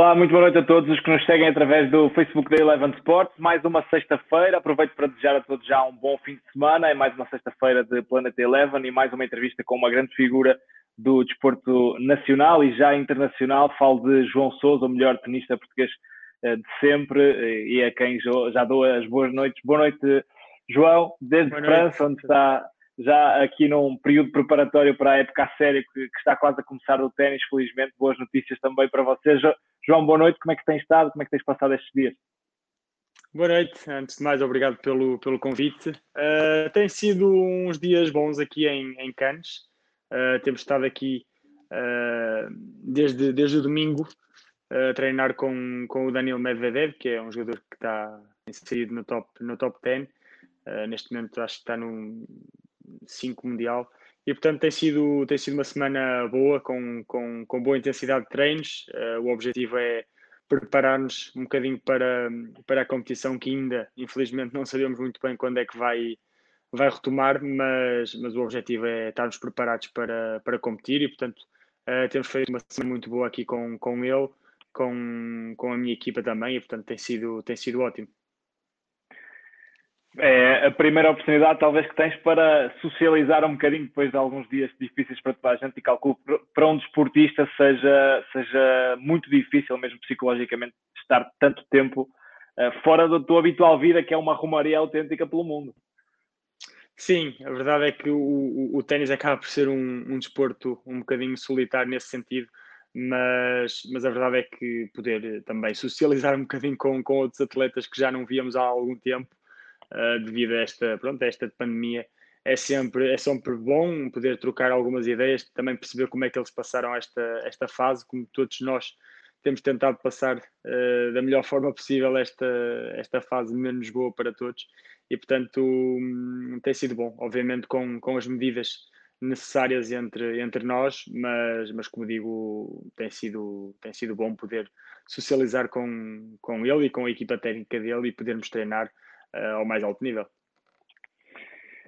Olá, muito boa noite a todos os que nos seguem através do Facebook da Eleven Sports. Mais uma sexta-feira. Aproveito para desejar a todos já um bom fim de semana. É mais uma sexta-feira de Planeta Eleven e mais uma entrevista com uma grande figura do desporto nacional e já internacional. Falo de João Souza, o melhor tenista português eh, de sempre eh, e a quem já dou as boas noites. Boa noite, João, desde noite. França, onde está já aqui num período preparatório para a época a sério que, que está quase a começar o ténis, felizmente. Boas notícias também para vocês. João, boa noite, como é que tens estado? Como é que tens passado estes dias? Boa noite, antes de mais, obrigado pelo, pelo convite. Uh, tem sido uns dias bons aqui em, em Cannes. Uh, temos estado aqui uh, desde, desde o domingo a treinar com, com o Daniel Medvedev, que é um jogador que está inserido no top, no top 10. neste momento acho que está no 5 mundial. E portanto tem sido, tem sido uma semana boa, com, com, com boa intensidade de treinos. Uh, o objetivo é preparar-nos um bocadinho para, para a competição que ainda, infelizmente, não sabemos muito bem quando é que vai, vai retomar, mas, mas o objetivo é estarmos preparados para, para competir. E, portanto, uh, temos feito uma semana muito boa aqui com, com ele, com, com a minha equipa também. E, portanto, tem sido, tem sido ótimo é a primeira oportunidade talvez que tens para socializar um bocadinho depois de alguns dias difíceis para toda a gente e calculo para um desportista seja, seja muito difícil mesmo psicologicamente estar tanto tempo uh, fora da tua habitual vida que é uma rumaria autêntica pelo mundo. Sim, a verdade é que o, o, o ténis acaba por ser um, um desporto um bocadinho solitário nesse sentido, mas, mas a verdade é que poder também socializar um bocadinho com, com outros atletas que já não víamos há algum tempo uh, devido a esta, pronto, a esta pandemia. É sempre, é sempre bom poder trocar algumas ideias, também perceber como é que eles passaram esta, esta fase, como todos nós temos tentado passar uh, da melhor forma possível esta, esta fase menos boa para todos e, portanto, um, tem sido bom, obviamente com, com as medidas necessárias entre, entre nós, mas, mas como digo, tem sido, tem sido bom poder socializar com, com ele e com a equipa técnica dele e podermos treinar uh, ao mais alto nível.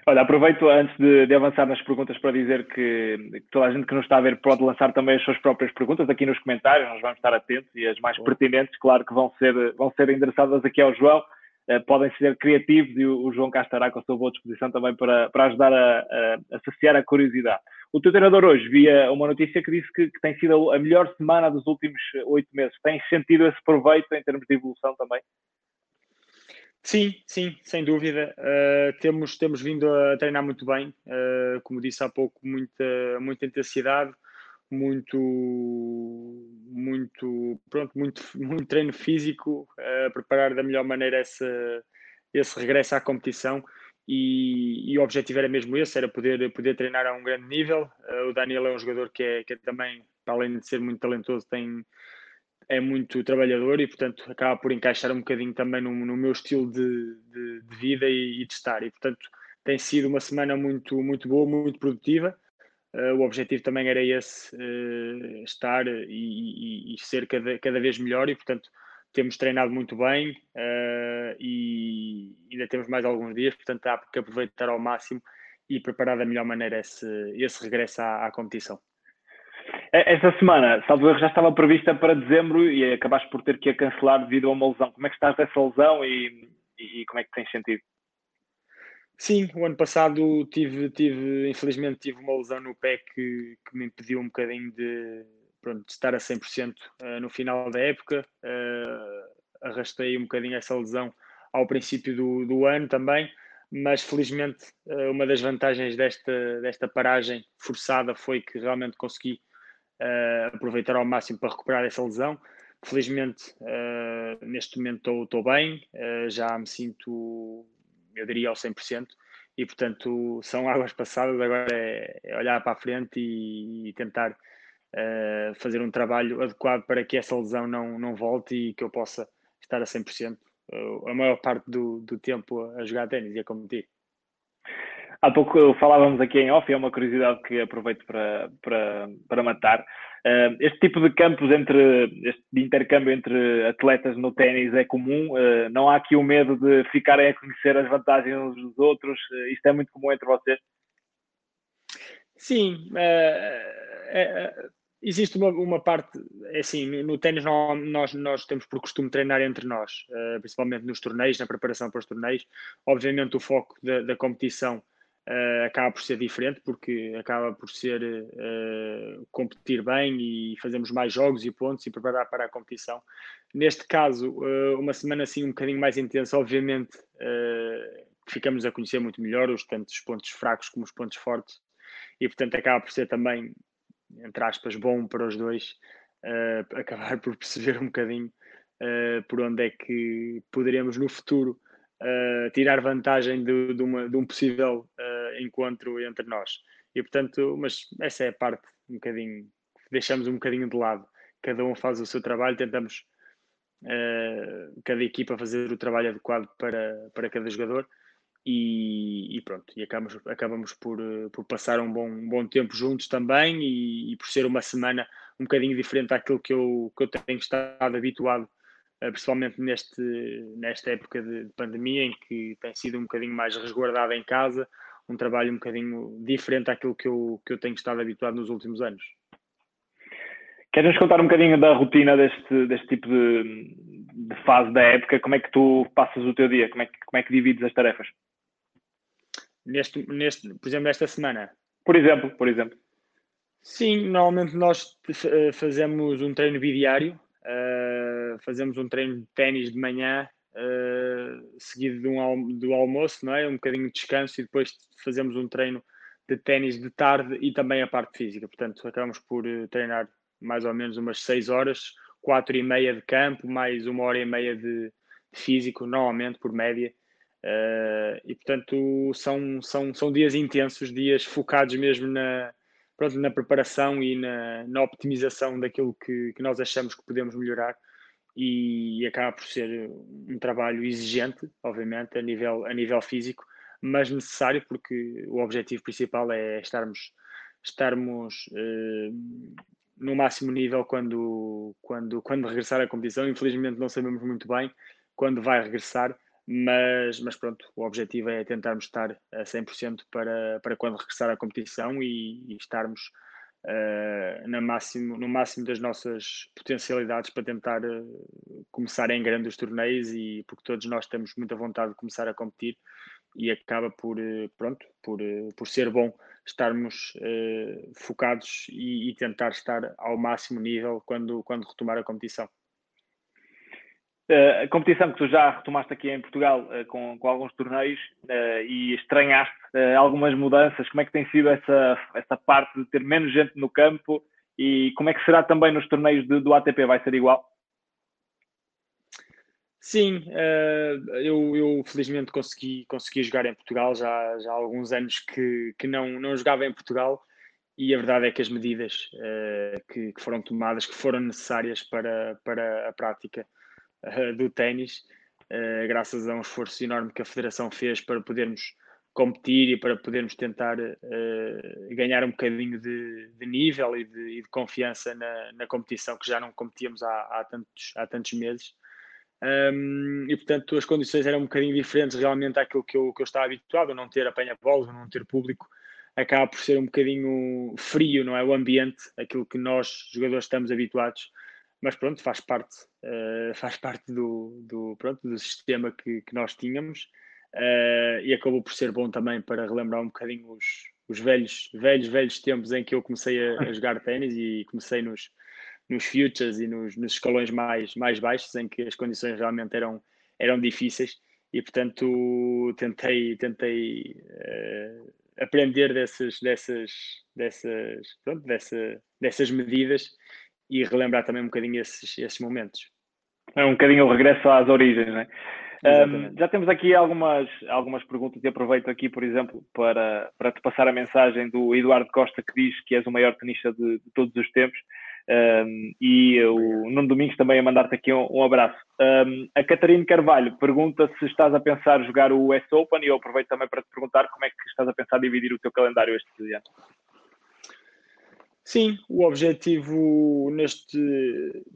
Olha, aproveito antes de, de, avançar nas perguntas para dizer que, que, toda a gente que nos está a ver pode lançar também as suas próprias perguntas aqui nos comentários, nós vamos estar atentos e as mais pertinentes, claro que vão ser, vão ser endereçadas aqui ao João. Uh, podem ser criativos e o, o, João cá estará com a sua boa disposição também para, para ajudar a, a, a saciar a curiosidade. O teu treinador hoje via uma notícia que disse que, que tem sido a melhor semana dos últimos oito meses. Tens sentido esse proveito em termos de evolução também? Sim, sim, sem dúvida. Uh, temos, temos vindo a treinar muito bem, uh, como disse há pouco, muita, muita intensidade, muito, muito, pronto, muito, muito treino físico, uh, preparar da melhor maneira esse, esse regresso à competição. E, e, o objetivo era mesmo esse, era poder, poder treinar a um grande nível. o Daniel é um jogador que é, que é também, além de ser muito talentoso, tem é muito trabalhador e, portanto, acaba por encaixar um bocadinho também no, no meu estilo de, de, de vida e, e, de estar. E, portanto, tem sido uma semana muito, muito boa, muito produtiva. Uh, o objetivo também era esse, uh, estar e, e, ser cada, cada vez melhor e, portanto, temos treinado muito bem uh, e ainda temos mais alguns dias, portanto, há que aproveitar ao máximo e preparar da melhor maneira esse, esse regresso à, à competição. Esta semana, salvo erro, já estava prevista para dezembro e acabaste por ter que a cancelar devido a uma lesão. Como é que estás dessa lesão e, e, como é que tens sentido? Sim, o ano passado tive, tive infelizmente, tive uma lesão no pé que, que me impediu um bocadinho de, pronto, de estar a 100% uh, eh, no final da época. Uh, arrastei um bocadinho essa lesão ao princípio do, do ano também, mas felizmente uh, uma das vantagens desta, desta paragem forçada foi que realmente consegui uh, aproveitar ao máximo para recuperar essa lesão. Felizmente, uh, neste momento estou bem, uh, já me sinto, eu diria, ao 100%, e portanto são águas passadas, agora é, é olhar para a frente e, e tentar fazer um trabalho adequado para que essa lesão não, não volte e que eu possa estar a 100% a maior parte do, do tempo a jogar ténis e a competir. Há pouco falávamos aqui em off, e é uma curiosidade que aproveito para, para, para matar. Uh, este tipo de campos entre, este de intercâmbio entre atletas no ténis é comum, uh, não há aqui o medo de ficarem a conhecer as vantagens uns dos outros, uh, isto é muito comum entre vocês? Sim, é, existe uma, uma parte, é assim, no, ténis nós, nós temos por costume treinar entre nós, principalmente nos torneios, na preparação para os torneios. Obviamente o foco da, da competição uh, acaba por ser diferente, porque acaba por ser uh, competir bem e fazemos mais jogos e pontos e preparar para a competição. Neste caso, uma semana assim um bocadinho mais intensa, obviamente ficamos a conhecer muito melhor os tantos pontos fracos como os pontos fortes e portanto acaba por ser também entre aspas, bom para os dois, uh, acabar por perceber um bocadinho uh, por onde é que poderemos no futuro uh, tirar vantagem de, de, uma, de um possível encontro entre nós. E portanto, mas essa é a parte um bocadinho, deixamos um bocadinho de lado. Cada um faz o seu trabalho, tentamos cada equipa fazer o trabalho adequado para, para cada jogador e, e, pronto, e acabamos, acabamos por, eh, por passar um bom, um bom tempo juntos também e, e, por ser uma semana um bocadinho diferente daquilo que eu, que eu tenho estado habituado, eh, principalmente neste, nesta época de, de pandemia, em que tem sido um bocadinho mais resguardado em casa, um trabalho um bocadinho diferente daquilo que eu, que eu tenho estado habituado nos últimos anos. Queres-nos contar um bocadinho da rotina deste, deste tipo de, de, fase da época? Como é que tu passas o teu dia? Como é que, como é que divides as tarefas? neste, neste, por exemplo, esta semana? Por exemplo, por exemplo. Sim, normalmente nós eh, fazemos um treino bidiário, uh, fazemos um treino de ténis de manhã, uh, seguido de um, do almoço, não é? um bocadinho de descanso e depois fazemos um treino de ténis de tarde e também a parte física. Portanto, acabamos por treinar mais ou menos umas 6 horas, 4 e meia de campo, mais uma hora e meia de, de físico, normalmente por média. Uh, e portanto são, são, são dias intensos, dias focados mesmo na, pronto, na preparação e na, na optimização daquilo que, que nós achamos que podemos melhorar e, acaba por ser um trabalho exigente, obviamente, a nível, a nível físico, mas necessário porque o objetivo principal é estarmos, estarmos uh, no máximo nível quando, quando, quando regressar à competição. Infelizmente não sabemos muito bem quando vai regressar, mas, mas pronto, o objetivo é tentarmos estar a 100% para, para quando regressar à competição e, e estarmos uh, máximo, no máximo das nossas potencialidades para tentar uh, começar em grande os torneios e porque todos nós temos muita vontade de começar a competir e acaba por, uh, pronto, por, por ser bom estarmos focados e, e tentar estar ao máximo nível quando, quando retomar a competição. Uh, a competição que tu já retomaste aqui em Portugal uh, com, com, alguns torneios uh, e estranhaste algumas mudanças, como é que tem sido essa, essa parte de ter menos gente no campo e como é que será também nos torneios de, do ATP? Vai ser igual? Sim, eu, eu, felizmente consegui, consegui jogar em Portugal, já, já há alguns anos que, que não, não jogava em Portugal e a verdade é que as medidas que, que foram tomadas, que foram necessárias para, para a prática uh, do ténis, uh, graças a um esforço enorme que a Federação fez para podermos competir e para podermos tentar uh, ganhar um bocadinho de, de nível e de, e de, confiança na, na competição que já não competíamos há, há, tantos, há tantos meses. Um, e portanto as condições eram um bocadinho diferentes realmente àquilo que eu, que eu estava habituado, a não ter apanha-bola, não ter público, acaba por ser um bocadinho frio, não é? O ambiente, aquilo que nós, jogadores, estamos habituados mas pronto, faz parte, uh, faz parte do, do, pronto, do sistema que, que nós tínhamos. Uh, e acabou por ser bom também para relembrar um bocadinho os, os velhos, velhos, velhos tempos em que eu comecei a, a jogar ténis e comecei nos, nos futures e nos, nos escalões mais, mais baixos, em que as condições realmente eram, eram difíceis. E portanto tentei, tentei uh, aprender dessas, dessas, dessas, pronto, dessa, dessas medidas e relembrar também um bocadinho esses, esses momentos. É um bocadinho o regresso às origens, não é? Um, já temos aqui algumas, algumas perguntas e aproveito aqui, por exemplo, para, para te passar a mensagem do Eduardo Costa que diz que és o maior tenista de, de todos os tempos um, e o Nuno Domingos também a mandar-te aqui um, um abraço. A Catarina Carvalho pergunta se estás a pensar jogar o US Open e eu aproveito também para te perguntar como é que estás a pensar dividir o teu calendário este ano. Sim, o objetivo neste,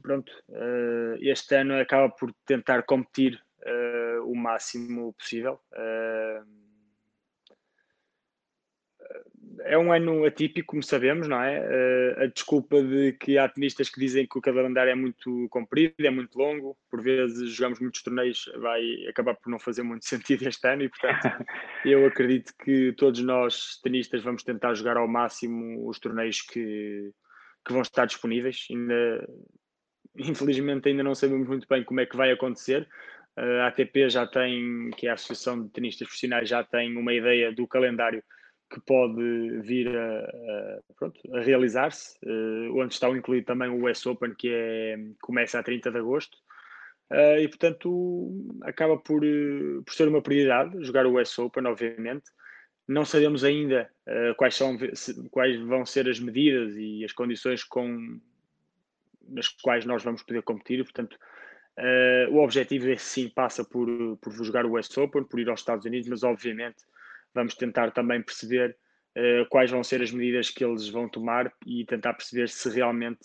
pronto, uh, este ano acaba por tentar competir uh, o máximo possível. É um ano atípico, como sabemos, não é? Uh, a desculpa de que há tenistas que dizem que o calendário é muito comprido, é muito longo, por vezes jogamos muitos torneios, vai acabar por não fazer muito sentido este ano e, portanto, eu acredito que todos nós, tenistas, vamos tentar jogar ao máximo os torneios que, que vão estar disponíveis. Ainda, infelizmente, ainda não sabemos muito bem como é que vai acontecer. Uh, a ATP já tem, que é a Associação de Tenistas Profissionais, já tem uma ideia do calendário que pode vir a, a, a realizar-se, uh, onde está incluído também o US Open, que é, começa a 30 de agosto, uh, e portanto acaba por, uh, por ser uma prioridade jogar o US Open, obviamente. Não sabemos ainda quais, são, quais vão ser as medidas e as condições com, nas quais nós vamos poder competir, portanto. o objetivo é sim passa por, por jogar o US Open, por ir aos Estados Unidos, mas obviamente vamos tentar também perceber uh, quais vão ser as medidas que eles vão tomar e tentar perceber se realmente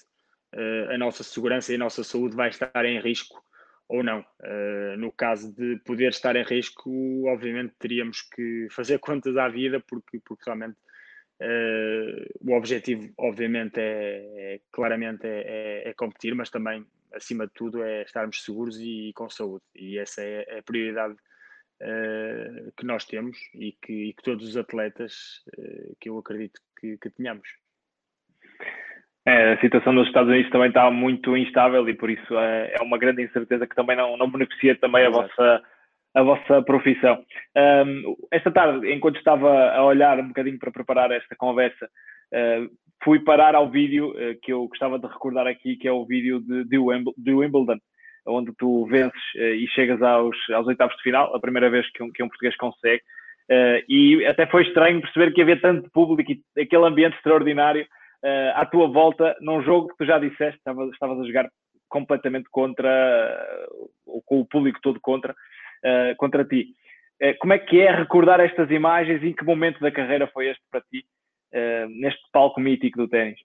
uh, a nossa segurança e a nossa saúde vai estar em risco ou não. Uh, no caso de poder estar em risco, obviamente teríamos que fazer contas à vida, porque, porque realmente o objetivo, obviamente, é, é claramente é, é, é, competir, mas também, acima de tudo, é estarmos seguros e, e com saúde. E essa é, é a prioridade uh, que nós temos e que, e que, todos os atletas uh, que eu acredito que, que tenhamos. É, a situação nos Estados Unidos também está muito instável e por isso é, é uma grande incerteza que também não, não beneficia também a vossa, a vossa profissão. Um, esta tarde, enquanto estava a olhar um bocadinho para preparar esta conversa, uh, fui parar ao vídeo uh, que eu gostava de recordar aqui, que é o vídeo de, de, Wimbledon, onde tu vences uh, e chegas aos, aos oitavos de final, a primeira vez que um, que um português consegue. Uh, e até foi estranho perceber que havia tanto público e aquele ambiente extraordinário uh, à tua volta num jogo que tu já disseste, estavas, estavas a jogar completamente contra, ou com o público todo contra, contra ti. como é que é recordar estas imagens e em que momento da carreira foi este para ti, neste palco mítico do ténis?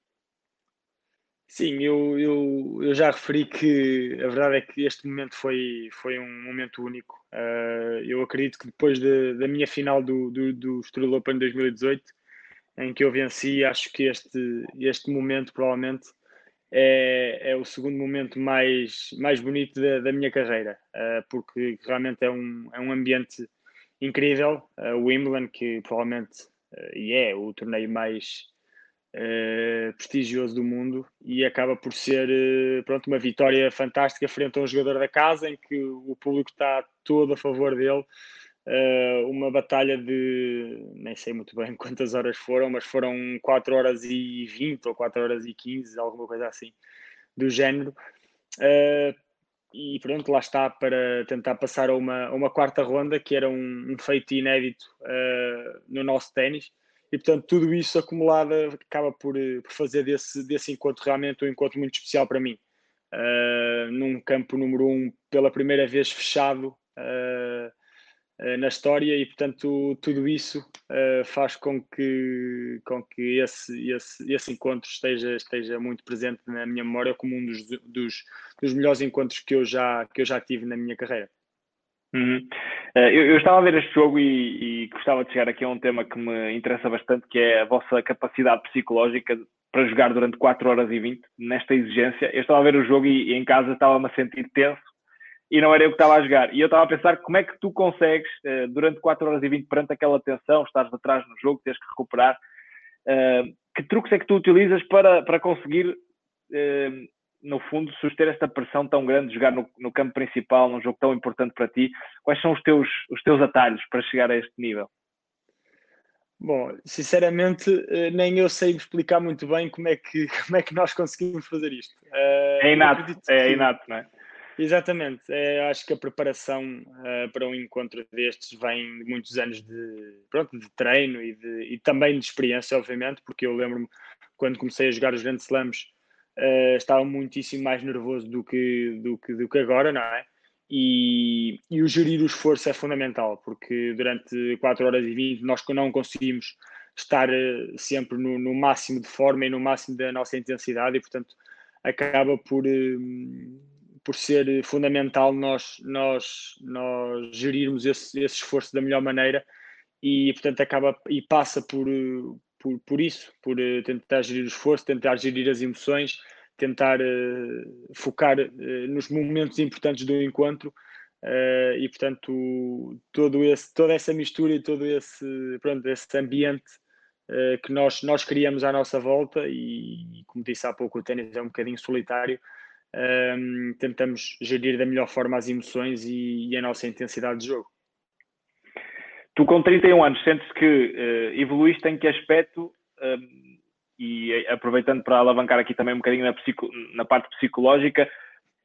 Sim, eu, eu, eu já referi que a verdade é que este momento foi, foi um momento único. Uh, eu acredito que depois de, da minha final do, do, do Estoril Open 2018, em que eu venci, acho que este, este momento provavelmente é, é o segundo momento mais, mais bonito da, da minha carreira, uh, porque realmente é um, é um ambiente incrível. Uh, o Wimbledon, que provavelmente e é o torneio mais uh, prestigioso do mundo e acaba por ser uh, pronto, uma vitória fantástica frente a um jogador da casa em que o público está todo a favor dele. Uh, uma batalha de nem sei muito bem quantas horas foram, mas foram 4 horas e 20 ou 4 horas e 15, alguma coisa assim do género. Uh, e pronto, lá está para tentar passar a uma, uma quarta ronda, que era um, um feito inédito uh, no nosso ténis. E, portanto, tudo isso acumulado acaba por, eh, por fazer desse, desse encontro realmente um encontro muito especial para mim. Uh, num campo número um, pela primeira vez fechado uh, uh, na história, e, portanto, tudo isso faz com que, com que esse, esse, esse encontro esteja, esteja muito presente na minha memória como um dos, dos, dos melhores encontros que eu, já, que eu já tive na minha carreira. Uhum. Eh, eu, eu, estava a ver este jogo e, e, gostava de chegar aqui a um tema que me interessa bastante, que é a vossa capacidade psicológica para jogar durante 4 horas e 20, nesta exigência. Eu estava a ver o jogo e, e em casa estava-me a sentir tenso e não era eu que estava a jogar. E eu estava a pensar como é que tu consegues, uh, durante 4 horas e 20, perante aquela tensão, estares atrás no jogo, tens que recuperar, uh, que truques é que tu utilizas para, para conseguir no fundo, suster esta pressão tão grande de jogar no, no, campo principal, num jogo tão importante para ti, quais são os teus, os teus atalhos para chegar a este nível? Bom, sinceramente, eh, nem eu sei explicar muito bem como é que, como é que nós conseguimos fazer isto. Uh, é inato, é inato, não é? Exatamente, é, acho que a preparação uh, para um encontro destes vem de muitos anos de, pronto, de treino e, de, e também de experiência, obviamente, porque eu lembro-me quando comecei a jogar os Grand Slams, uh, estava muitíssimo mais nervoso do que, do que, do que agora, não é? E, e o gerir o esforço é fundamental, porque durante 4 horas e 20 nós não conseguimos estar uh, sempre no, no, máximo de forma e no máximo da nossa intensidade e, portanto, acaba por, uh, por ser fundamental nós, nós, nós gerirmos esse, esse esforço da melhor maneira e, portanto, acaba e passa por, por, por isso, por uh, tentar gerir o esforço, tentar gerir as emoções, tentar uh, focar uh, nos momentos importantes do encontro e, portanto, todo esse, toda essa mistura e todo esse, pronto, esse ambiente que nós, nós criamos à nossa volta e, como disse há pouco, o ténis é um bocadinho solitário, um, tentamos gerir da melhor forma as emoções e, e a nossa intensidade de jogo. Tu, com 31 anos, sentes que uh, evoluíste em que aspecto, uh, e aproveitando para alavancar aqui também um bocadinho na, psico, na parte psicológica,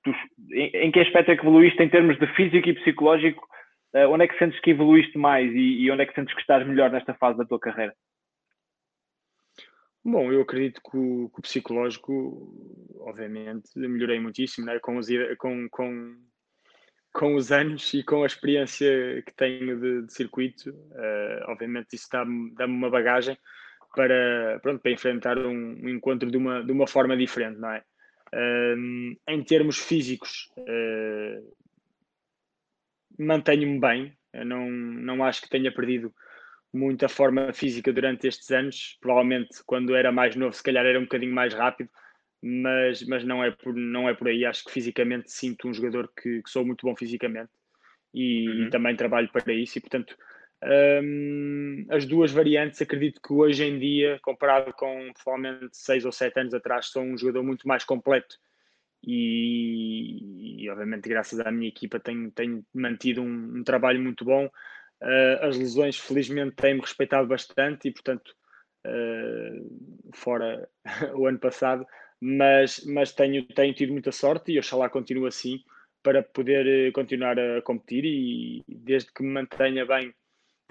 tu, em, em, que aspecto é que evoluíste em termos de físico e psicológico? Uh, onde é que sentes que evoluíste mais e, e, onde é que sentes que estás melhor nesta fase da tua carreira? Bom, eu acredito que o, que o psicológico, obviamente, melhorei muitíssimo né? com, os, com, com com os anos e com a experiência que tenho de, de circuito, uh, obviamente isso dá-me dá uma bagagem para, pronto, para enfrentar um, um, encontro de uma, de uma forma diferente, não é? Uh, em termos físicos, uh, mantenho-me bem, Eu não, não acho que tenha perdido muita forma física durante estes anos. Provavelmente, quando era mais novo, se calhar era um bocadinho mais rápido, mas, mas não, é por, não é por aí. Acho que fisicamente sinto um jogador que, que sou muito bom fisicamente e, uhum. e, também trabalho para isso. E portanto, um, as duas variantes, acredito que hoje em dia, comparado com provavelmente seis ou sete anos atrás, sou um jogador muito mais completo. E, e obviamente, graças à minha equipa, tenho, tenho mantido um, um trabalho muito bom. Uh, as lesões, felizmente, têm-me respeitado bastante e, portanto, uh, fora o ano passado, mas, mas tenho, tenho tido muita sorte e oxalá continue assim para poder eh, continuar a competir e desde que me mantenha bem,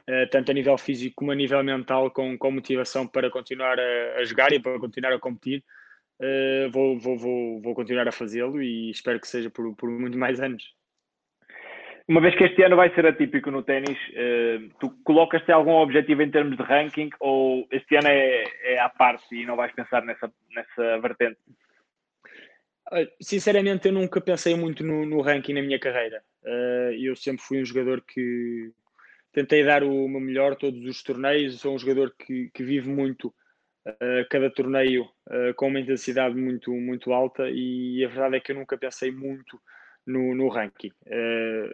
eh, tanto a nível físico como a nível mental, com, com motivação para continuar a, a jogar e para continuar a competir, eh, vou, vou, vou, vou continuar a fazê-lo e espero que seja por, por muito mais anos. Uma vez que este ano vai ser atípico no ténis, uh, tu colocas-te algum objetivo em termos de ranking ou este ano é, é à parte e não vais pensar nessa, nessa vertente? Sinceramente, eu nunca pensei muito no, no ranking na minha carreira. Uh, eu sempre fui um jogador que tentei dar o meu melhor todos os torneios. Sou um jogador que, que vive muito uh, cada torneio com uma intensidade muito, muito alta e a verdade é que eu nunca pensei muito no, no ranking. Uh,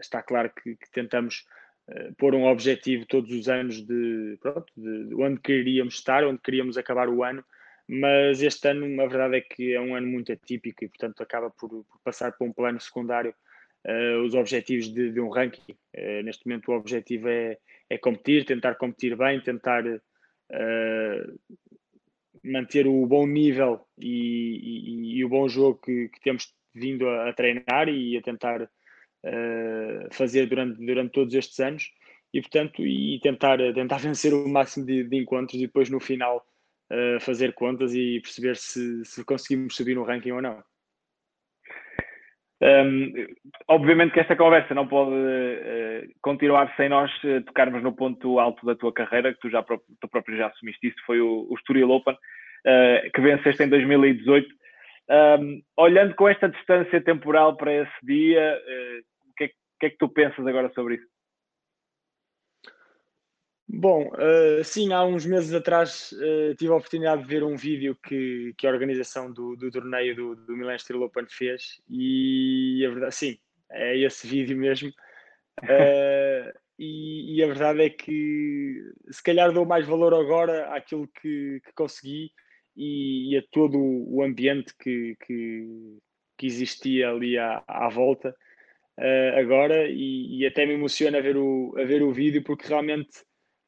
está claro que, que tentamos uh, pôr um objetivo todos os anos de, pronto, de, de, onde queríamos estar, onde queríamos acabar o ano, mas este ano a verdade é que é um ano muito atípico e, portanto, acaba por, por passar para um plano secundário uh, os objetivos de, de um ranking. Uh, neste momento, o objetivo é, é competir, tentar competir bem, tentar manter o bom nível e, e, e o bom jogo que, que temos vindo a, a, treinar e a tentar uh, fazer durante, durante todos estes anos e portanto e tentar, tentar vencer o máximo de, de encontros e depois no final uh, fazer contas e perceber se, se conseguimos subir no ranking ou não. Um, obviamente que esta conversa não pode uh, continuar sem nós uh, tocarmos no ponto alto da tua carreira, que tu já tu próprio já assumiste isso, foi o, o Open, que venceste em 2018. Um, olhando com esta distância temporal para esse dia, o que, é, que, é, que tu pensas agora sobre isso? Bom, uh, sim, há uns meses atrás uh, tive a oportunidade de ver um vídeo que, que a organização do, do torneio do, do Milan Steel Open fez e a verdade, sim, é esse vídeo mesmo. Uh, e, e, a verdade é que se calhar dou mais valor agora àquilo que, que consegui e, e, a todo o ambiente que, que, que existia ali à, à volta agora. E, e, até me emociona a ver o, a ver o vídeo porque realmente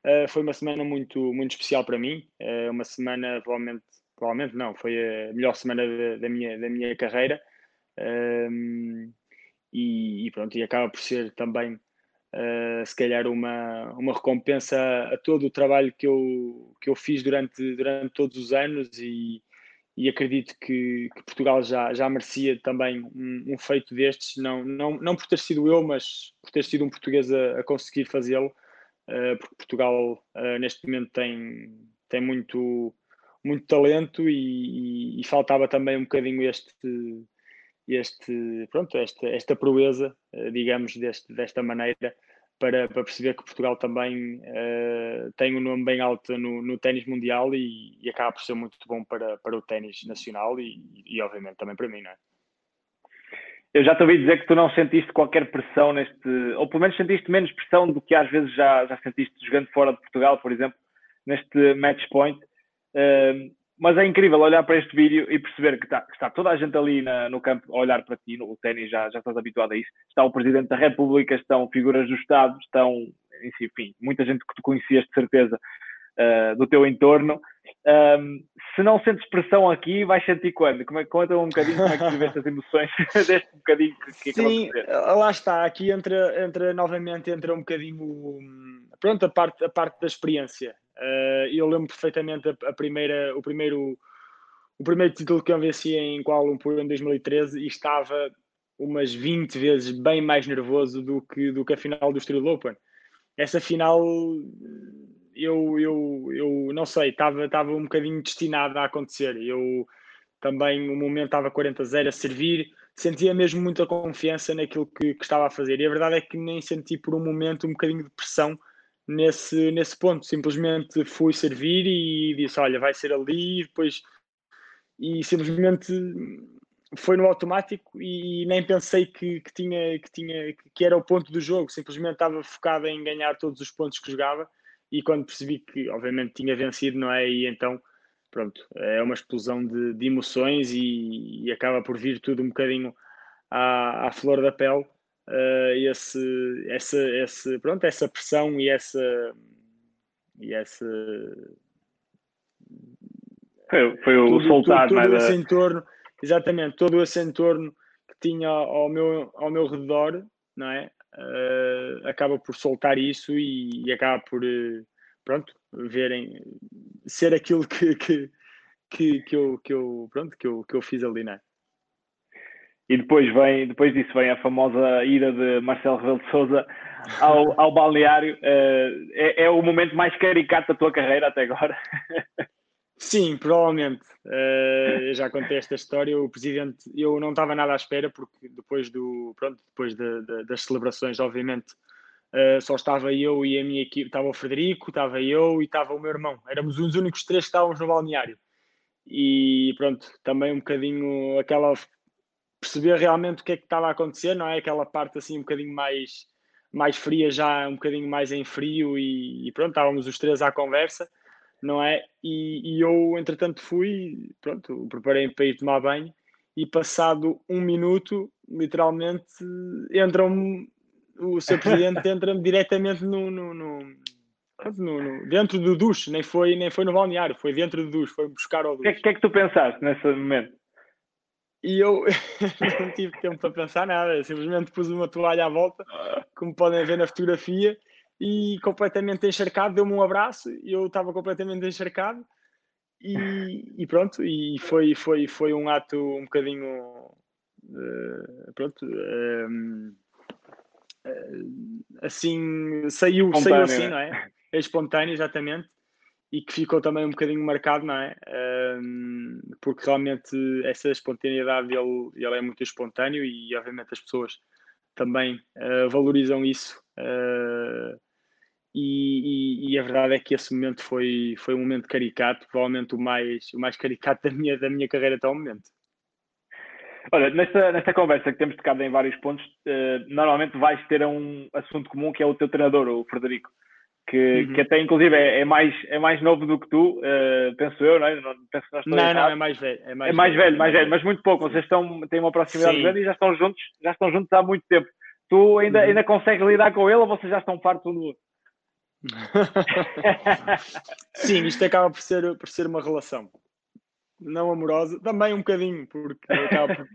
Uh, foi uma semana muito, muito especial para mim, uh, uma semana provavelmente, provavelmente não, foi a melhor semana da, da minha, da minha carreira. Uh, e, e, pronto, e acaba por ser também uh, se calhar uma, uma recompensa a todo o trabalho que eu, que eu fiz durante, durante todos os anos e, e acredito que, que, Portugal já, já merecia também um, um, feito destes, não, não, não por ter sido eu, mas por ter sido um português a, a conseguir fazê-lo. Eh, porque Portugal uh, neste momento tem, tem muito, muito talento e, e, e, faltava também um bocadinho este, este pronto, esta, esta proeza, uh, digamos, deste, desta maneira, para, para perceber que Portugal também uh, tem um nome bem alto no, no ténis mundial e, e, acaba por ser muito bom para, para o ténis nacional e, e, obviamente também para mim, não é? Eu já te ouvi dizer que tu não sentiste qualquer pressão neste, ou pelo menos sentiste menos pressão do que às vezes já, já sentiste jogando fora de Portugal, por exemplo, neste match point. Uh, mas é incrível olhar para este vídeo e perceber que está, que está toda a gente ali na, no campo a olhar para ti, no ténis já, já estás habituado a isso. Está o Presidente da República, estão figuras do Estado, estão, enfim, muita gente que tu conhecias de certeza uh, do teu entorno. Um, se não sentes pressão aqui, vais sentir quando? Como é, conta um bocadinho como é que tiveste as emoções deste bocadinho que, que Sim, lá está, aqui entra, entra novamente entra um bocadinho pronto, a parte, a parte da experiência. Uh, eu lembro perfeitamente a, a, primeira, o, primeiro, o primeiro título que eu venci em Kuala Lumpur em 2013 e estava umas 20 vezes bem mais nervoso do que, do que a final do Estoril Open. Essa final, eu, eu, eu não sei, estava, estava um bocadinho destinada a acontecer. Eu também, no momento, estava 40-0 a servir, sentia mesmo muita confiança naquilo que, que, estava a fazer. E a verdade é que nem senti por um momento um bocadinho de pressão nesse, nesse ponto. Simplesmente fui servir e disse: Olha, vai ser ali, e depois. E simplesmente foi no automático e nem pensei que, que, tinha, que, tinha, que era o ponto do jogo. Simplesmente estava focado em ganhar todos os pontos que jogava. E quando percebi que, obviamente, tinha vencido, não é? E então, pronto, é uma explosão de, de emoções e, e acaba por vir tudo um bocadinho à, à flor da pele uh, esse, essa, esse, pronto, essa pressão e essa. E essa foi, foi o tudo, soltar, tudo, todo esse entorno, exatamente, todo esse entorno que tinha ao meu, ao meu redor, não é? Uh, acaba por soltar isso e, e acaba por, uh, pronto, verem, ser aquilo que, que, que, que, eu, que, eu, pronto, que, eu, que eu fiz ali, não é? E depois, vem, depois disso vem a famosa ida de Marcelo Rebelo de Souza ao, ao balneário. Uh, é, é, o momento mais caricato da tua carreira até agora. Sim, provavelmente. Uh, eu já contei esta história. O presidente, eu não estava nada à espera, porque depois, do, pronto, depois de, de, das celebrações, obviamente, uh, só estava eu e a minha equipe. Estava o Frederico, estava eu e estava o meu irmão. Éramos os únicos três que estávamos no balneário. E pronto, também um bocadinho aquela perceber realmente o que é que estava a acontecer, não é? Aquela parte assim um bocadinho mais, mais fria, já um bocadinho mais em frio e, e pronto, estávamos os três à conversa, não é? E, e eu, entretanto, fui, pronto, preparei para ir tomar banho e passado um minuto, literalmente, entra-me, o seu presidente entra-me diretamente no, no, no no, no, dentro do duche, nem foi, nem foi no balneário, foi dentro do duche, foi buscar ao duche. O que, é, que, é que tu pensaste nesse momento? E eu não tive tempo para pensar nada, simplesmente pus uma toalha à volta, como podem ver na fotografia, e completamente encharcado, deu-me um abraço, e eu estava completamente encharcado, e, e, pronto, e foi, foi, foi um ato um bocadinho, uh, pronto, uh, uh, assim, saiu, saiu assim, não é? É espontâneo, exatamente e que ficou também um bocadinho marcado, não é? Um, porque realmente essa espontaneidade ele, ele é muito espontâneo e obviamente as pessoas também uh, valorizam isso. Uh, e, e, e, a verdade é que esse momento foi, foi um momento caricato, provavelmente o mais, o mais caricato da minha, da minha carreira até o momento. Olha, nesta, nesta conversa que temos tocado em vários pontos, uh, normalmente vais ter um assunto comum que é o teu treinador, o Frederico que, uhum. que até inclusive é, é, mais, é mais novo do que tu, uh, penso eu, não é? Não, penso que não, não, é mais velho. É mais, é mais velho, velho, mais velho, mas muito pouco. Vocês estão, têm uma proximidade Sim. grande e já estão juntos, já estão juntos há muito tempo. Tu ainda, uhum. ainda consegues lidar com ele ou vocês já estão fartos um do outro? Sim, isto acaba por ser, por ser uma relação não amorosa, também um bocadinho, porque acaba por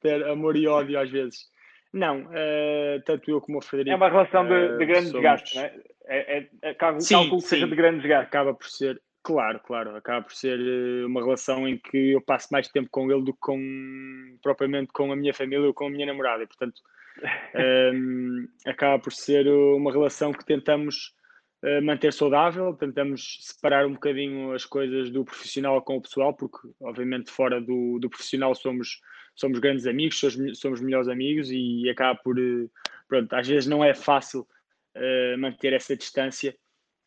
ter amor e ódio às vezes. Não, uh, tanto eu como o Frederico. É uma relação de, de grande somos... desgaste, não é? É, é, é sim, cálculo que seja de grande desgaste. Acaba por ser, claro, claro, acaba por ser eh, uma relação em que eu passo mais tempo com ele do que com, propriamente com a minha família ou com a minha namorada. E, portanto, um, ehm, acaba por ser uma relação que tentamos uh, manter saudável, tentamos separar um bocadinho as coisas do profissional com o pessoal, porque, obviamente, fora do, do profissional somos somos grandes amigos, somos, somos melhores amigos e acaba por, eh, pronto, às vezes não é fácil uh, manter essa distância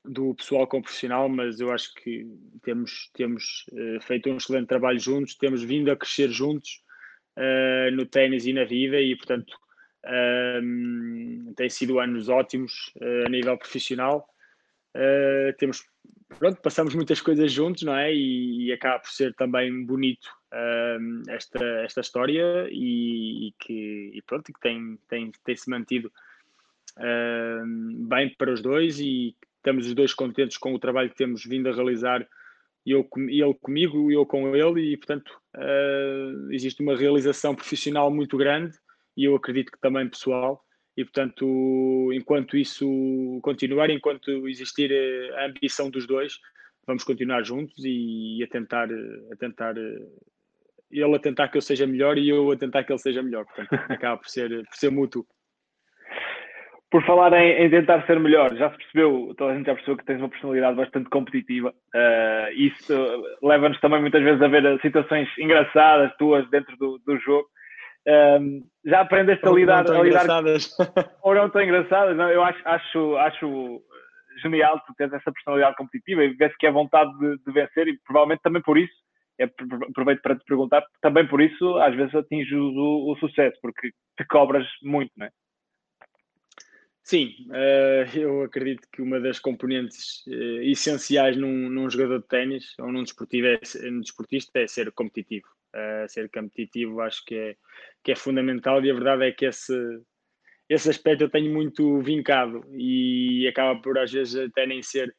do pessoal com o profissional, mas eu acho que temos, temos uh, feito um excelente trabalho juntos, temos vindo a crescer juntos uh, no ténis e na vida e, portanto, tem sido anos ótimos a nível profissional. temos, pronto, passamos muitas coisas juntos, não é? E, e acaba por ser também bonito esta, esta história e, e que, e pronto, que tem, tem, tem se mantido bem para os dois e estamos os dois contentes com o trabalho que temos vindo a realizar, eu, ele comigo e eu com ele, e portanto uh, existe uma realização profissional muito grande e eu acredito que também pessoal. E portanto, enquanto isso continuar, enquanto existir a ambição dos dois, vamos continuar juntos e, a tentar, a tentar ele a tentar que eu seja melhor e eu a tentar que ele seja melhor. Portanto, acaba por ser, por ser mútuo. Por falar em, em, tentar ser melhor, já se percebeu, toda a gente já percebeu que tens uma personalidade bastante competitiva. Uh, isso leva-nos também muitas vezes a ver situações engraçadas tuas dentro do, do jogo. Uh, já aprendeste a lidar, a lidar ou não tão engraçadas. Não? Eu acho, acho, acho genial tu teres essa personalidade competitiva e vês que é vontade de, de, vencer e provavelmente também por isso, é, aproveito para te perguntar, também por isso às vezes atinges o, o sucesso, porque te cobras muito, não é? Sim, uh, eu acredito que uma das componentes uh, essenciais num, num, jogador de ténis ou num, desportivo é, num desportista é ser competitivo. Uh, ser competitivo acho que é, que é fundamental e a verdade é que esse, esse aspecto eu tenho muito vincado e acaba por às vezes até nem ser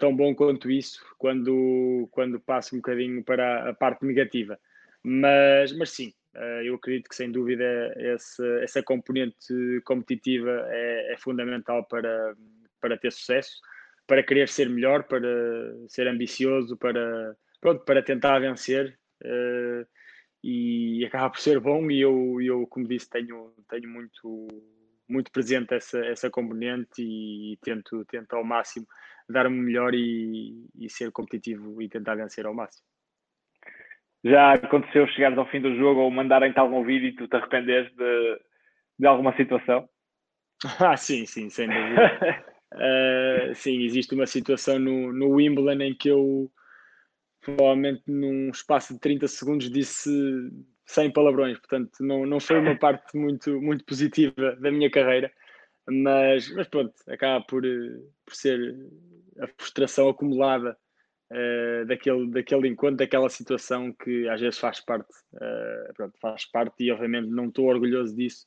tão bom quanto isso quando, quando passo um bocadinho para a parte negativa. Mas, mas sim, eu acredito que, sem dúvida, essa, essa componente competitiva é, é, fundamental para, para ter sucesso, para querer ser melhor, para ser ambicioso, para, pronto, para tentar vencer. Uh, e acaba por ser bom. E eu, eu como disse, tenho, tenho muito, muito presente essa, essa componente e, e tento, tento ao máximo dar-me melhor e, e ser competitivo e tentar vencer ao máximo. Já aconteceu chegares ao fim do jogo ou mandarem-te algum vídeo e tu te arrependes de, de alguma situação? Ah, sim, sim, sem dúvida. uh, sim, existe uma situação no, no Wimbledon em que eu provavelmente num espaço de 30 segundos disse 100 palavrões, portanto não, não foi uma parte muito, muito positiva da minha carreira, mas, mas pronto, acaba por, por ser a frustração acumulada uh, daquele, daquele encontro, daquela situação que às vezes faz parte, uh, pronto, faz parte e obviamente não estou orgulhoso disso,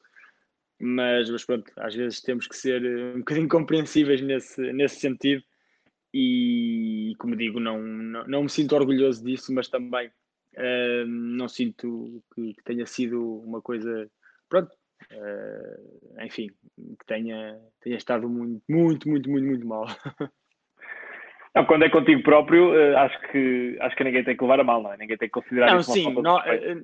mas, mas pronto, às vezes temos que ser um bocadinho compreensíveis nesse, nesse sentido e como digo, não, não, não me sinto orgulhoso disso, mas também uh, não sinto que, que, tenha sido uma coisa, pronto, uh, enfim, que tenha, tenha estado muito, muito, muito, muito, muito mal. Não, quando é contigo próprio, uh, acho, que, acho que ninguém tem que levar a mal, não é? Ninguém tem que considerar não, isso sim, não, eh,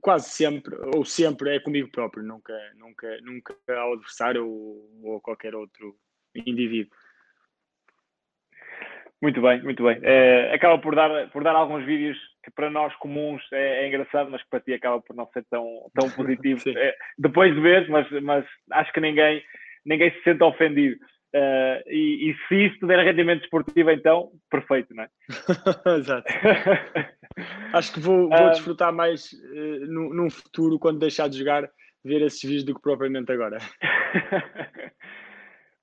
quase sempre, ou sempre é comigo próprio, nunca, nunca, nunca ao adversário ou, ou qualquer outro indivíduo. Muito bem, muito bem. É, acaba por dar, por dar alguns vídeos que para nós comuns é, é engraçado, mas que para ti acaba por não ser tão, tão positivo. é, depois de ver, mas, mas acho que ninguém, ninguém se sente ofendido. Uh, e, e, se isso der rendimento esportivo, então, perfeito, não é? Exato. Acho que vou, vou uh, desfrutar mais uh, num futuro, quando deixar de jogar, ver esses vídeos do que propriamente agora.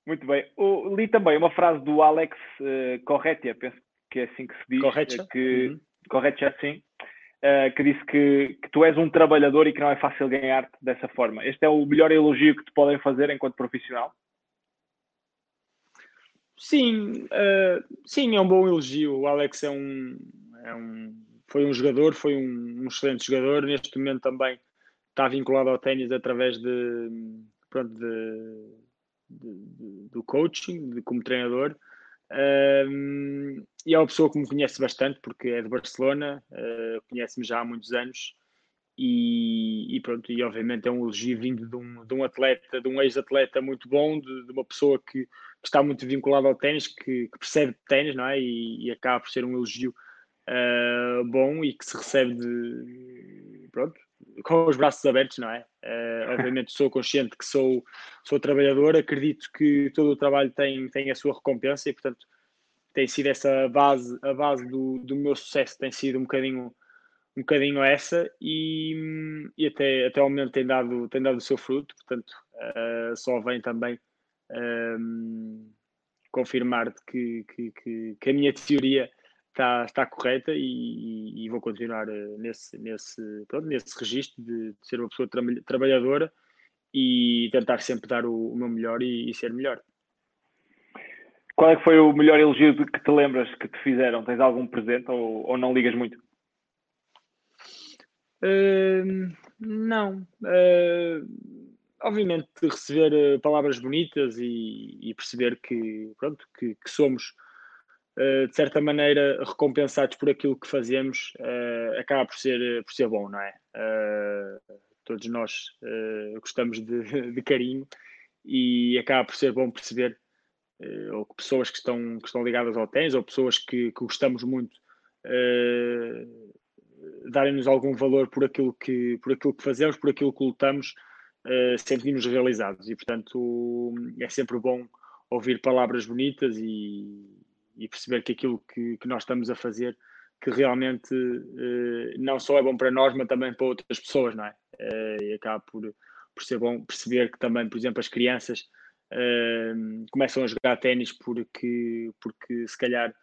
Muito bem. O, li também uma frase do Alex uh, Corretia, penso que é assim que se diz. Corretia? Que, uhum. Corretia, sim. Uh, que disse que, que, tu és um trabalhador e que não é fácil ganhar dessa forma. Este é o melhor elogio que te podem fazer enquanto profissional? Sim, uh, sim, é um bom elogio. O Alex é um, é um foi um jogador, foi um, um, excelente jogador. Neste momento também está vinculado ao ténis através de, pronto, de, de, do coaching, de, como treinador. Uh, e é uma pessoa que me conhece bastante porque é de Barcelona, uh, conhece-me já há muitos anos e, e, pronto, e obviamente é um elogio vindo de um, de um atleta, de um ex-atleta muito bom, de, de, uma pessoa que, está muito vinculada ao ténis, que, que percebe ténis, não é? E, e, acaba por ser um elogio uh, bom e que se recebe de, pronto, com os braços abertos, não é? Uh, obviamente sou consciente que sou, sou trabalhador, acredito que todo o trabalho tem, tem a sua recompensa e, portanto, tem sido essa base, a base do, do meu sucesso tem sido um bocadinho, um bocadinho essa e, e até, até ao momento tem dado, tem dado o seu fruto, portanto, uh, só vem também um, confirmar que, que, que, que, a minha teoria está, está correta e, e, vou continuar eh, nesse, nesse, pronto, nesse registro de, de ser uma pessoa tra trabalhadora e tentar sempre dar o, o meu melhor e, e, ser melhor. Qual é que foi o melhor elogio que te lembras que te fizeram? Tens algum presente ou, ou não ligas muito? Uh, não. Uh, obviamente receber uh, palavras bonitas e, e, perceber que, pronto, que, que somos uh, de certa maneira recompensados por aquilo que fazemos uh, acaba por ser, por ser bom, não é? todos nós gostamos de, de, carinho e acaba por ser bom perceber ou que pessoas que estão, que estão ligadas ao ténis ou pessoas que, que gostamos muito darem-nos algum valor por aquilo, que, por aquilo que fazemos, por aquilo que lutamos uh, sentimos realizados e, portanto, é sempre bom ouvir palavras bonitas e, e perceber que aquilo que, que, nós estamos a fazer que realmente uh, não só é bom para nós, mas também para outras pessoas, não é? Uh, e acaba por, por ser bom perceber que também, por exemplo, as crianças começam a jogar ténis porque, porque se calhar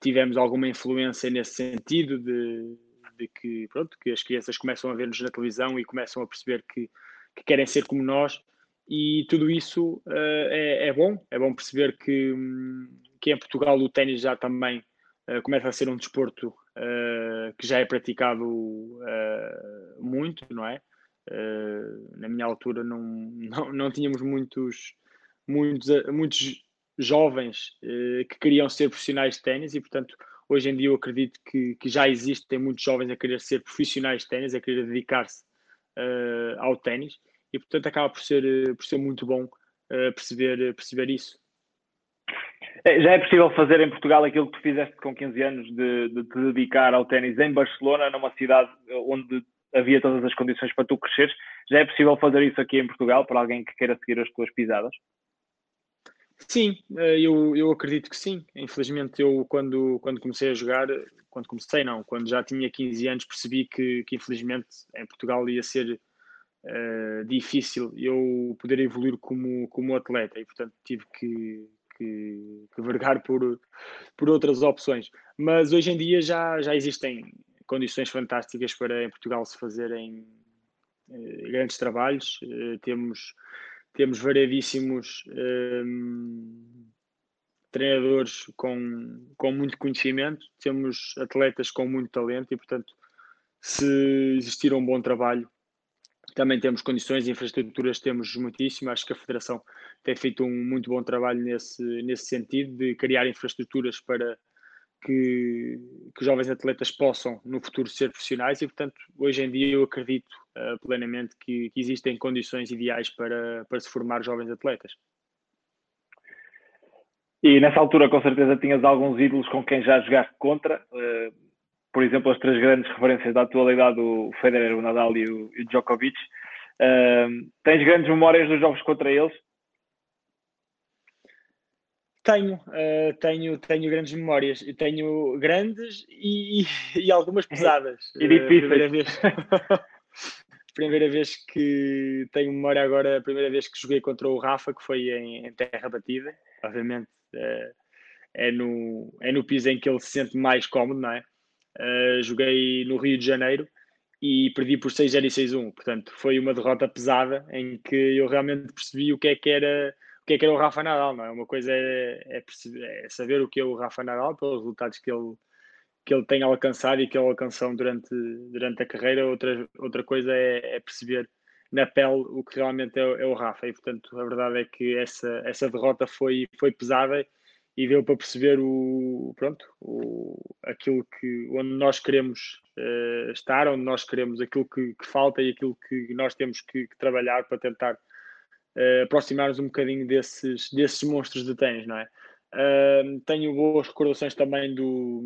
tivemos alguma influência nesse sentido de, de que, pronto, que as crianças começam a ver-nos na televisão e começam a perceber que que querem ser como nós, e tudo isso uh, é, é, bom, é bom perceber que, hum, que em Portugal o ténis já também uh, começa a ser um desporto uh, que já é praticado muito, não é? na minha altura não, não, não tínhamos muitos, muitos, muitos jovens que queriam ser profissionais de ténis e, portanto, hoje em dia eu acredito que, que já existem muitos jovens a querer ser profissionais de ténis, a querer dedicar-se ao ténis e portanto acaba por ser, eh, por ser muito bom uh, perceber, perceber isso. É, já é possível fazer em Portugal aquilo que tu fizeste com 15 anos de, de te dedicar ao ténis em Barcelona, numa cidade onde havia todas as condições para tu cresceres. Já é possível fazer isso aqui em Portugal para alguém que queira seguir as tuas pisadas? Sim, eu, eu acredito que sim. Infelizmente, eu quando, quando comecei a jogar, quando comecei não, quando já tinha 15 anos, percebi que, que infelizmente em Portugal ia ser uh, difícil eu poder evoluir como, como atleta e portanto tive que, que, que vergar por, por outras opções. Mas hoje em dia já, já existem condições fantásticas para em Portugal se fazerem uh, grandes trabalhos. Uh, temos, temos variedíssimos treinadores com, com muito conhecimento, temos atletas com muito talento e, portanto, se existir um bom trabalho, também temos condições e infraestruturas, temos muitíssimo. Acho que a Federação tem feito um muito bom trabalho nesse, nesse sentido, de criar infraestruturas para que, que jovens atletas possam no futuro ser profissionais e, portanto, hoje em dia eu acredito uh, plenamente que, que existem condições ideais para, para se formar jovens atletas. E nessa altura, com certeza, tinhas alguns ídolos com quem já jogaste contra. Uh, por exemplo, as três grandes referências da atualidade, o Federer, o Nadal e o, e o Djokovic. Uh, tens grandes memórias dos jogos contra eles? Tenho, uh, tenho, tenho grandes memórias. Tenho grandes e, e algumas pesadas. e difíceis. Uh, primeira vez. primeira vez que tenho memória agora, a primeira vez que joguei contra o Rafa, que foi em, em terra batida, obviamente uh, é, no, é no piso em que ele se sente mais cómodo, não é? Uh, joguei no Rio de Janeiro e perdi por 6-0 e 6-1. Portanto, foi uma derrota pesada em que eu realmente percebi o que é que era o que é que era o Rafa Nadal, não é? Uma coisa é, é, perceber, é saber o que é o Rafa Nadal pelos resultados que ele que ele tem alcançado e que ele alcançou durante, durante a carreira, outra, outra coisa é, é perceber na pele o que realmente é, é, o Rafa. E portanto, a verdade é que essa, essa derrota foi, foi pesada e deu para perceber o pronto o, aquilo que onde nós queremos uh, estar onde nós queremos aquilo que, que, falta e aquilo que nós temos que, que trabalhar para tentar uh, aproximar-nos um bocadinho desses desses monstros de ténis não é uh, tenho boas recordações também do,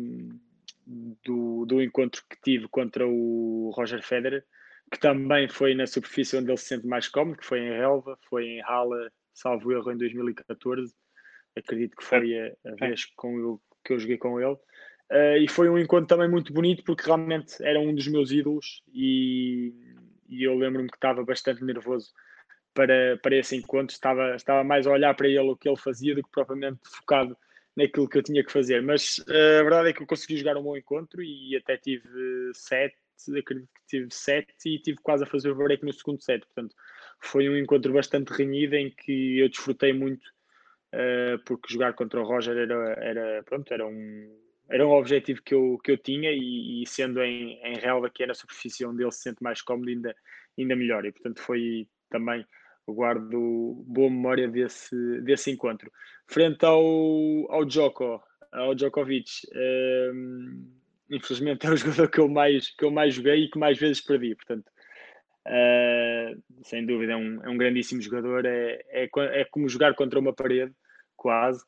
do, do encontro que tive contra o Roger Federer que também foi na superfície onde ele se sente mais cómodo, que foi em relva, foi em Hala, salvo erro, em 2014. Acredito que foi a, a vez com eu, que eu joguei com ele. Uh, e foi um encontro também muito bonito porque realmente era um dos meus ídolos e, e eu lembro-me que estava bastante nervoso para, para esse encontro, estava, estava mais a olhar para ele o que ele fazia do que propriamente focado naquilo que eu tinha que fazer. Mas uh, a verdade é que eu consegui jogar um bom encontro e até tive sete, acredito que tive sete e tive quase a fazer o break no segundo set. Portanto, foi um encontro bastante renhido em que eu desfrutei muito porque jogar contra o Roger era, era, pronto, era um era um objetivo que eu, que eu tinha e, e sendo em, em relva que é na superfície onde ele se sente mais cómodo ainda, ainda melhor. E portanto foi também guardo boa memória desse, desse encontro. Frente ao, ao ao Djokovic, um, infelizmente é o jogador que eu, mais, que eu mais joguei e que mais vezes perdi, portanto, uh, sem dúvida é um, é um grandíssimo jogador, é, é, é como jogar contra uma parede, quase,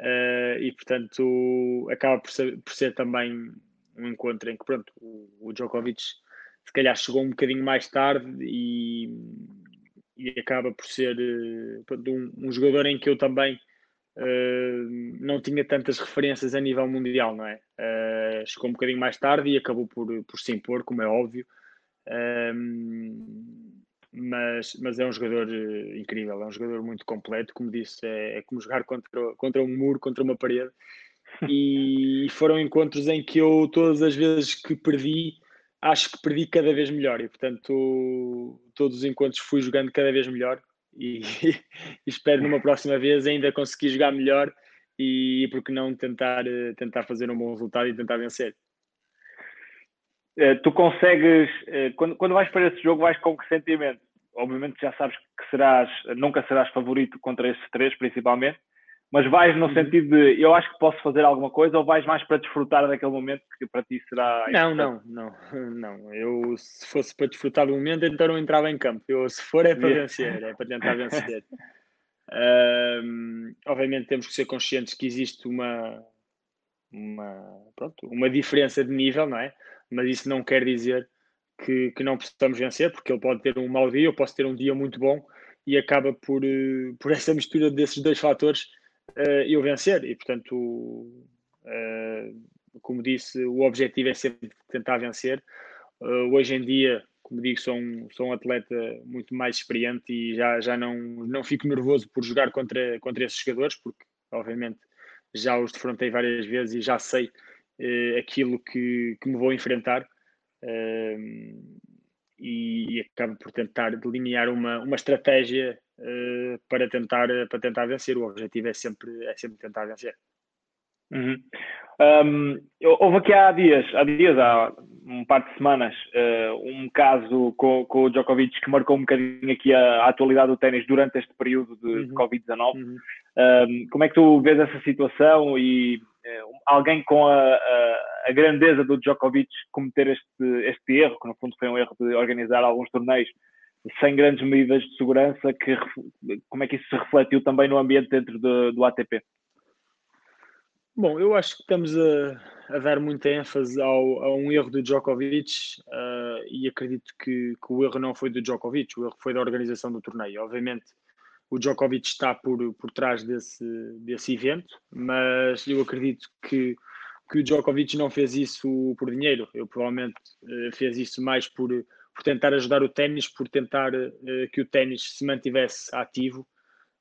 uh, e portanto acaba por ser, por ser também um encontro em que pronto, o, o Djokovic se calhar chegou um bocadinho mais tarde e, e acaba por ser uh, pronto, um, um, jogador em que eu também uh, não tinha tantas referências a nível mundial, não é? chegou um bocadinho mais tarde e acabou por, por se impor, como é óbvio. Mas, mas é um jogador eh, incrível, é um jogador muito completo, como disse, é, é como jogar contra, contra um muro, contra uma parede. E foram encontros em que eu, todas as vezes que perdi, acho que perdi cada vez melhor. E portanto, todos os encontros fui jogando cada vez melhor. E, e espero numa próxima vez ainda conseguir jogar melhor e porque não tentar, eh, tentar fazer um bom resultado e tentar vencer. Eh, tu consegues, quando, quando vais para esse jogo, vais com que sentimento? obviamente já sabes que serás, nunca serás favorito contra esses três, principalmente, mas vais no uhum. sentido de eu acho que posso fazer alguma coisa ou vais mais para desfrutar daquele momento que para ti será. Não, não, não, não. Eu se fosse para desfrutar do momento, então não entrava em campo. Eu, se for, é para vencer, é para tentar vencer. um, obviamente temos que ser conscientes que existe uma, uma, pronto, uma diferença de nível, não é? Mas isso não quer dizer que, que não precisamos vencer, porque ele pode ter um mau dia, eu posso ter um dia muito bom e acaba por, uh, por essa mistura desses dois fatores uh, eu vencer. E portanto, uh, como disse, o objetivo é sempre tentar vencer. hoje em dia, como digo, sou um, sou um atleta muito mais experiente e já, já não, não fico nervoso por jogar contra, contra esses jogadores, porque obviamente já os defrontei várias vezes e já sei aquilo que, que me vou enfrentar e, e acaba por tentar delinear uma, uma estratégia uh, para, tentar, para tentar vencer. O objetivo é sempre, é sempre tentar vencer. Uhum. Um, houve aqui há dias, há dias, há um par de semanas, uh, um caso com, com, o Djokovic que marcou um bocadinho aqui a, a atualidade do ténis durante este período de, uhum. de Covid-19. Uhum. Um, como é que tu vês essa situação e uh, alguém com a, a, a, grandeza do Djokovic cometer este, este erro, que no fundo foi um erro de organizar alguns torneios sem grandes medidas de segurança, que, como é que isso se refletiu também no ambiente dentro de, do ATP? Bom, eu acho que estamos a, a dar muita ênfase ao, a um erro do Djokovic uh, e acredito que, que, o erro não foi do Djokovic, o erro foi da organização do torneio. Obviamente, o Djokovic está por, por trás desse, desse evento, mas eu acredito que, que o Djokovic não fez isso por dinheiro. Eu provavelmente uh, fez isso mais por, por tentar ajudar o ténis, por tentar uh, que o ténis se mantivesse ativo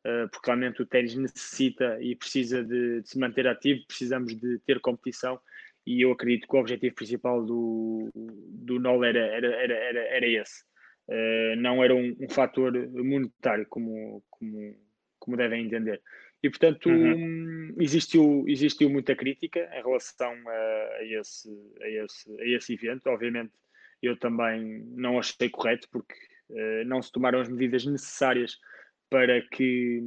eh, porque realmente o ténis necessita e precisa de, de, se manter ativo, precisamos de ter competição e eu acredito que o objetivo principal do, do NOL era, era, era, era, era esse. Uh, não era um, um fator monetário, como, como, como devem entender. E, portanto, uhum. existiu, existiu muita crítica em relação a, a, esse, a, esse, a esse evento. Obviamente, eu também não achei correto, porque uh, não se tomaram as medidas necessárias para que,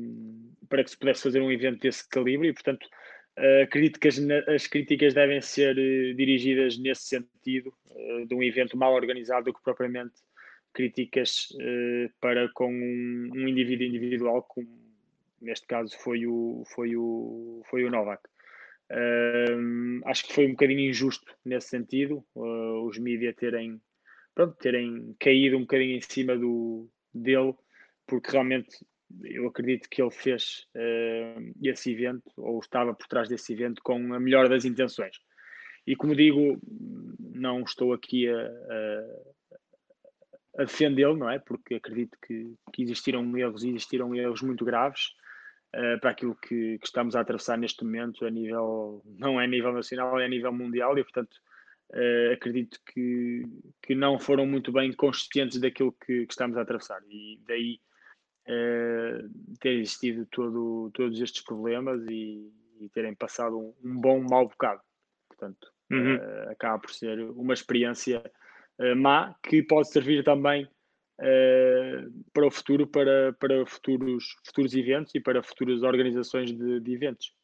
para que se pudesse fazer um evento desse calibre e, portanto, uh, acredito que as, as, críticas devem ser uh, dirigidas nesse sentido, de um evento mal organizado, do que propriamente críticas para com um, um, indivíduo individual, como neste caso foi o, foi o, foi o Novak. acho que foi um bocadinho injusto nesse sentido, os mídias terem pronto, terem caído um bocadinho em cima do, dele, porque realmente eu acredito que ele fez uh, esse evento, ou estava por trás desse evento, com a melhor das intenções. E como digo, não estou aqui a, a, a defendê-lo, não é? Porque acredito que, que, existiram erros e existiram erros muito graves uh, para aquilo que, que, estamos a atravessar neste momento, a nível, não é a nível nacional, é a nível mundial, e portanto uh, acredito que, que não foram muito bem conscientes daquilo que, que estamos a atravessar. E daí uh, ter existido todo, todos estes problemas e, e terem passado um, um, bom, mau bocado. Portanto, uhum. uh, acaba por ser uma experiência uh, má que pode servir também para o futuro, para, para futuros, futuros eventos e para futuras organizações de, de eventos.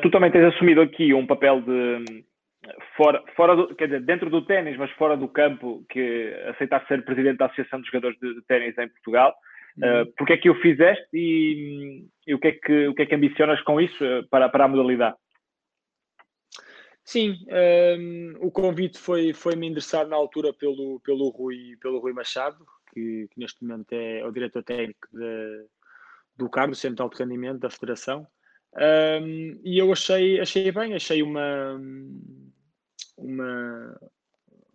tu também tens assumido aqui um papel de fora, fora do, quer dizer, dentro do ténis, mas fora do campo, que aceitaste ser presidente da Associação de Jogadores de, de Ténis em Portugal. Uhum. Uh, porque é que o fizeste e, e, o, que é que, o que é que ambicionas com isso eh, para, para a modalidade? Sim, um, ehm, o convite foi, foi me endereçado na altura pelo, pelo, Rui, pelo Rui Machado, que, que neste momento é o diretor técnico de, do CAR, do Centro de Alto Rendimento da Federação. Um, ehm, e eu achei, achei bem, achei uma, uma,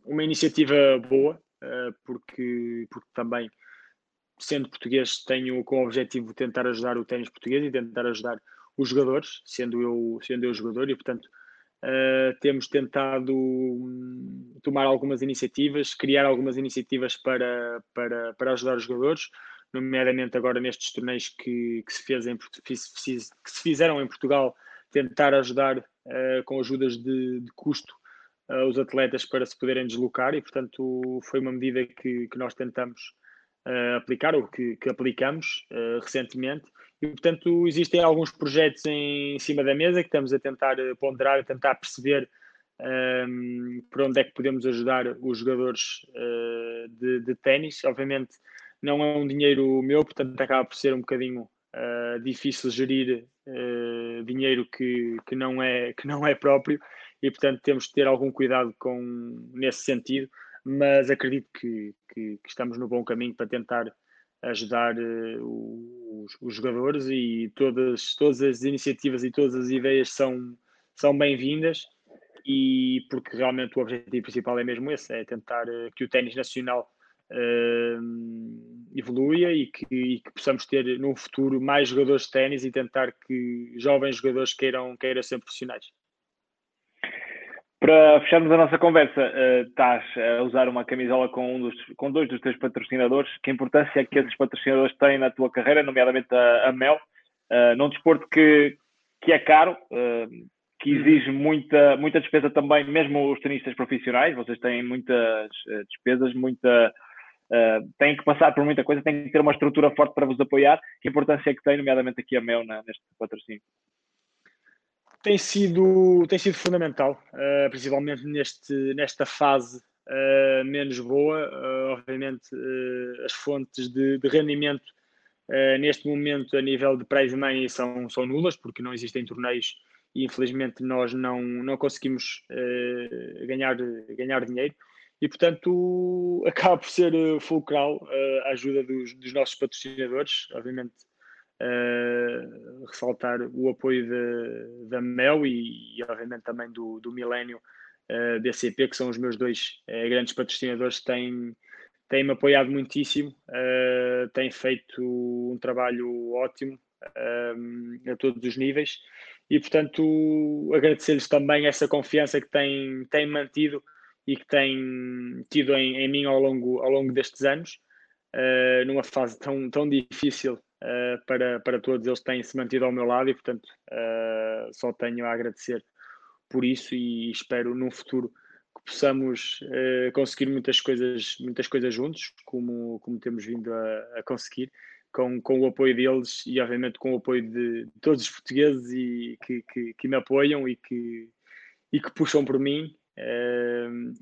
uma iniciativa boa, uh, porque, porque também, sendo português, tenho como objetivo tentar ajudar o ténis português e tentar ajudar os jogadores, sendo eu, sendo eu jogador, e portanto uh, temos tentado um, tomar algumas iniciativas, criar algumas iniciativas para, para, para ajudar os jogadores, nomeadamente agora nestes torneios que, que, se, fez em, que se fizeram em Portugal, tentar ajudar uh, com ajudas de, de custo uh, os atletas para se poderem deslocar e, portanto, foi uma medida que, que nós tentamos uh, aplicar ou que, que aplicamos uh, recentemente. E, portanto, existem alguns projetos em, cima da mesa que estamos a tentar ponderar, a tentar perceber um, ehm, por onde é que podemos ajudar os jogadores de, de ténis. Obviamente, não é um dinheiro meu, portanto, acaba por ser um bocadinho difícil gerir dinheiro que, que, não é, que não é próprio e portanto temos de ter algum cuidado com, nesse sentido, mas acredito que, que, que estamos no bom caminho para tentar ajudar uh, os, os, jogadores e todas, todas as iniciativas e todas as ideias são, são bem-vindas e porque realmente o objetivo principal é mesmo esse, é tentar uh, que o ténis nacional uh, evolua e que, e que, possamos ter no futuro mais jogadores de ténis e tentar que jovens jogadores queiram, queiram ser profissionais. Para fecharmos a nossa conversa, uh, estás a usar uma camisola com, um dos, com dois dos teus patrocinadores. Que importância é que esses patrocinadores têm na tua carreira, nomeadamente a, a Mel, uh, num desporto que, que é caro, uh, que exige muita, muita despesa também, mesmo os tenistas profissionais, vocês têm muitas despesas, muita, têm que passar por muita coisa, têm que ter uma estrutura forte para vos apoiar. Que importância é que tem, nomeadamente aqui a Mel, na, neste patrocínio? Tem sido, tem sido fundamental, uh, principalmente neste, nesta fase uh, menos boa. Uh, obviamente, as fontes de, de rendimento neste momento, a nível de prize money, são, são nulas, porque não existem torneios e infelizmente nós não, não conseguimos ganhar, ganhar dinheiro. E portanto, acaba por ser fulcral a ajuda dos, dos nossos patrocinadores, obviamente uh, ressaltar o apoio da Mel e, e, obviamente também do, do Milênio uh, eh, DCP, que são os meus dois uh, grandes patrocinadores, têm, têm me apoiado muitíssimo, uh, têm feito um trabalho ótimo a todos os níveis. E portanto agradecer-lhes também essa confiança que têm, têm mantido e que têm tido em, em mim ao longo, ao longo destes anos, uh, numa fase tão, tão difícil uh, para, para todos eles têm se mantido ao meu lado e, portanto, uh, só tenho a agradecer por isso e espero num futuro que possamos uh, conseguir muitas coisas, muitas coisas juntos, como, como temos vindo a, a, conseguir, com, com o apoio deles e, obviamente, com o apoio de, todos os portugueses e que, que, que, me apoiam e que, e que puxam por mim.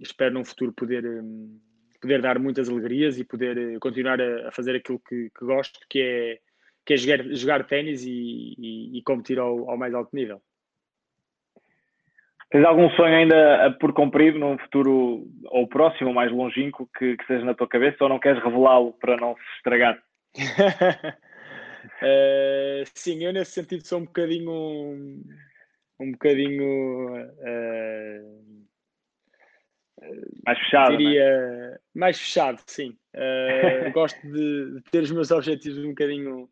espero num futuro poder. Um, poder dar muitas alegrias e poder continuar a, a fazer aquilo que, que, gosto, que é que é jogar, jogar ténis e, e, e, competir ao, ao, mais alto nível. Tens algum sonho ainda por cumprir num futuro ou próximo, mais longínquo, que, que seja na tua cabeça ou não queres revelá-lo para não se estragar? uh, sim, eu nesse sentido sou um bocadinho um, um bocadinho uh, mais fechado. É? Diria é? mais fechado, sim. Uh, gosto de, de, ter os meus objetivos um bocadinho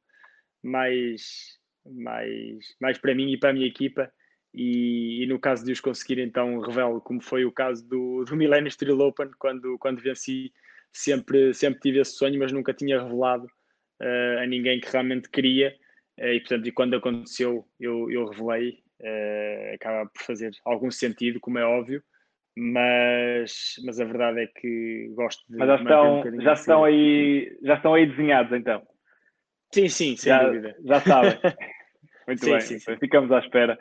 mais, mais, mais para mim e para a minha equipa. E, e, no caso de os conseguir, então revelo como foi o caso do, do Millennium Steel Open, quando, quando venci, sempre, sempre tive esse sonho, mas nunca tinha revelado uh, a ninguém que realmente queria. Uh, e portanto, e quando aconteceu, eu, eu revelei. Uh, acaba por fazer algum sentido, como é óbvio mas, mas a verdade é que gosto de. Mas já estão, um já estão aí, já estão aí desenhados então. Sim, sim, sem já, dúvida. Já sabem. Muito sim, bem. Sim, sim. Ficamos à espera.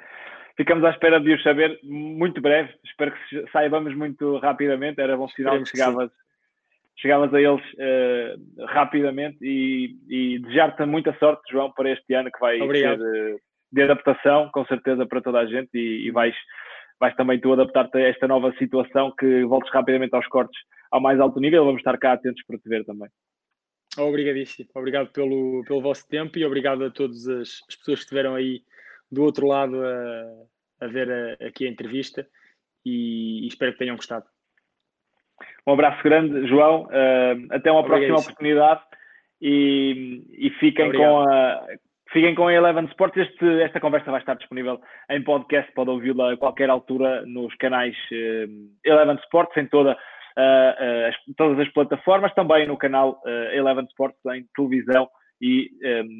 Ficamos à espera de os saber muito breve. Espero que saibamos muito rapidamente. Era bom sinal que chegavas, chegavas a eles uh, rapidamente e, e desejar-te muita sorte, João, para este ano que vai Obrigado. ser uh, de adaptação, com certeza, para toda a gente e, e vais vais também tu adaptar-te a esta nova situação que voltes rapidamente aos cortes ao mais alto nível. Vamos estar cá atentos para te ver também. Obrigadíssimo. Obrigado pelo, pelo vosso tempo e obrigado a todas as, as pessoas que estiveram aí do outro lado a, a ver a, aqui a entrevista e, e, espero que tenham gostado. Um abraço grande, João. Uh, até uma próxima oportunidade e, e fiquem com a, Fiquem com a Eleven Sports. Este, esta conversa vai estar disponível em podcast. Pode ouvi-la a qualquer altura nos canais uh, Eleven Sports, em toda, uh, as, todas as plataformas. Também no canal Eleven Sports em televisão e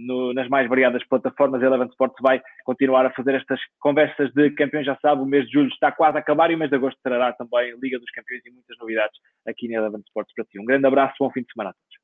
no, nas mais variadas plataformas. Eleven Sports vai continuar a fazer estas conversas de campeões. Já sabe, o mês de julho está quase a acabar e o mês de agosto trará também Liga dos Campeões e muitas novidades aqui na Eleven Sports para ti. Um grande abraço, bom fim de semana a todos.